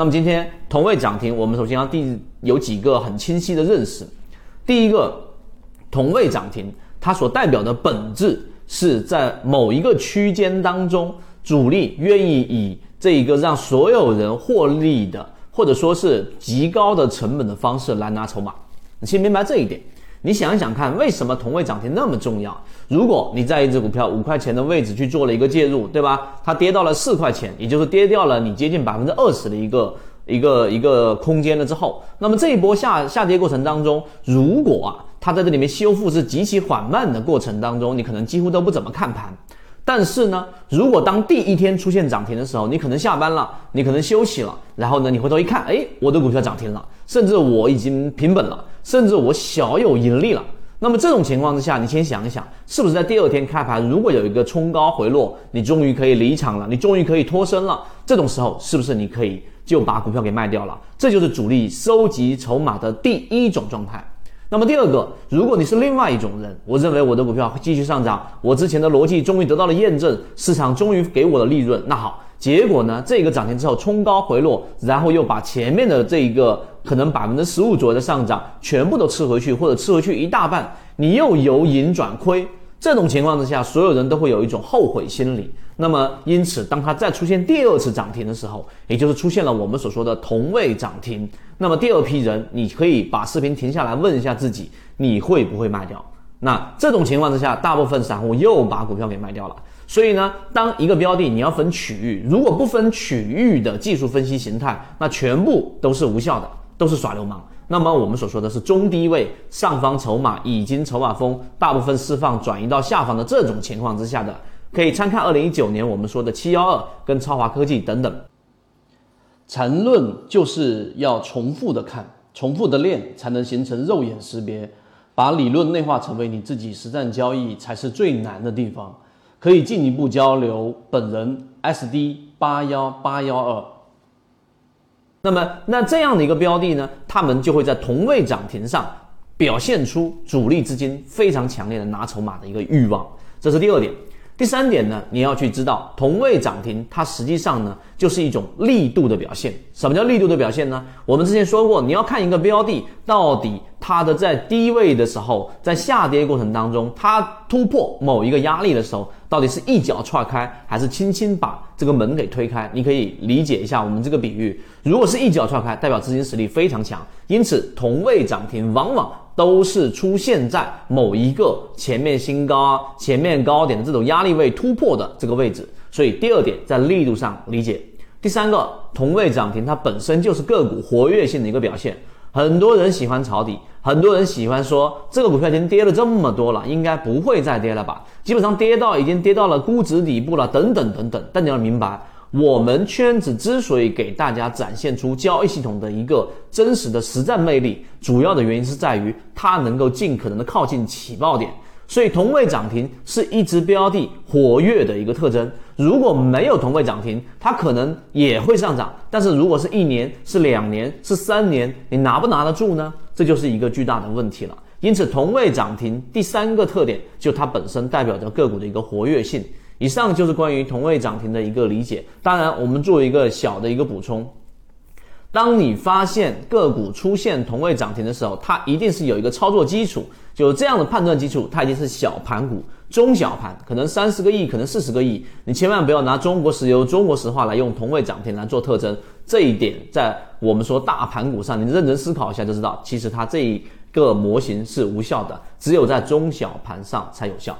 那么今天同位涨停，我们首先要第有几个很清晰的认识。第一个，同位涨停，它所代表的本质是在某一个区间当中，主力愿意以这一个让所有人获利的，或者说是极高的成本的方式来拿筹码。你先明白这一点。你想一想看，为什么同位涨停那么重要？如果你在一只股票五块钱的位置去做了一个介入，对吧？它跌到了四块钱，也就是跌掉了你接近百分之二十的一个一个一个空间了之后，那么这一波下下跌过程当中，如果啊它在这里面修复是极其缓慢的过程当中，你可能几乎都不怎么看盘。但是呢，如果当第一天出现涨停的时候，你可能下班了，你可能休息了，然后呢，你回头一看，哎，我的股票涨停了，甚至我已经平本了，甚至我小有盈利了。那么这种情况之下，你先想一想，是不是在第二天开盘，如果有一个冲高回落，你终于可以离场了，你终于可以脱身了，这种时候是不是你可以就把股票给卖掉了？这就是主力收集筹码的第一种状态。那么第二个，如果你是另外一种人，我认为我的股票会继续上涨，我之前的逻辑终于得到了验证，市场终于给我的利润。那好，结果呢，这个涨停之后冲高回落，然后又把前面的这一个可能百分之十五左右的上涨全部都吃回去，或者吃回去一大半，你又由盈转亏。这种情况之下，所有人都会有一种后悔心理。那么，因此，当它再出现第二次涨停的时候，也就是出现了我们所说的同位涨停，那么第二批人，你可以把视频停下来问一下自己，你会不会卖掉？那这种情况之下，大部分散户又把股票给卖掉了。所以呢，当一个标的你要分区域，如果不分区域的技术分析形态，那全部都是无效的，都是耍流氓。那么我们所说的是中低位上方筹码已经筹码峰大部分释放转移到下方的这种情况之下的，可以参看二零一九年我们说的七幺二跟超华科技等等。缠论就是要重复的看，重复的练，才能形成肉眼识别，把理论内化成为你自己实战交易才是最难的地方。可以进一步交流，本人 SD 八幺八幺二。那么，那这样的一个标的呢，他们就会在同位涨停上表现出主力资金非常强烈的拿筹码的一个欲望，这是第二点。第三点呢，你要去知道同位涨停，它实际上呢就是一种力度的表现。什么叫力度的表现呢？我们之前说过，你要看一个标的到底它的在低位的时候，在下跌过程当中，它突破某一个压力的时候，到底是一脚踹开，还是轻轻把这个门给推开？你可以理解一下我们这个比喻。如果是一脚踹开，代表资金实力非常强，因此同位涨停往往。都是出现在某一个前面新高、前面高点的这种压力位突破的这个位置，所以第二点在力度上理解。第三个同位涨停，它本身就是个股活跃性的一个表现。很多人喜欢抄底，很多人喜欢说这个股票已经跌了这么多了，应该不会再跌了吧？基本上跌到已经跌到了估值底部了，等等等等。但你要明白。我们圈子之所以给大家展现出交易系统的一个真实的实战魅力，主要的原因是在于它能够尽可能的靠近起爆点。所以同位涨停是一只标的活跃的一个特征。如果没有同位涨停，它可能也会上涨，但是如果是一年、是两年、是三年，你拿不拿得住呢？这就是一个巨大的问题了。因此，同位涨停第三个特点就它本身代表着个股的一个活跃性。以上就是关于同位涨停的一个理解。当然，我们做一个小的一个补充：当你发现个股出现同位涨停的时候，它一定是有一个操作基础，就这样的判断基础，它已经是小盘股、中小盘，可能三十个亿，可能四十个亿。你千万不要拿中国石油、中国石化来用同位涨停来做特征。这一点在我们说大盘股上，你认真思考一下就知道，其实它这一个模型是无效的，只有在中小盘上才有效。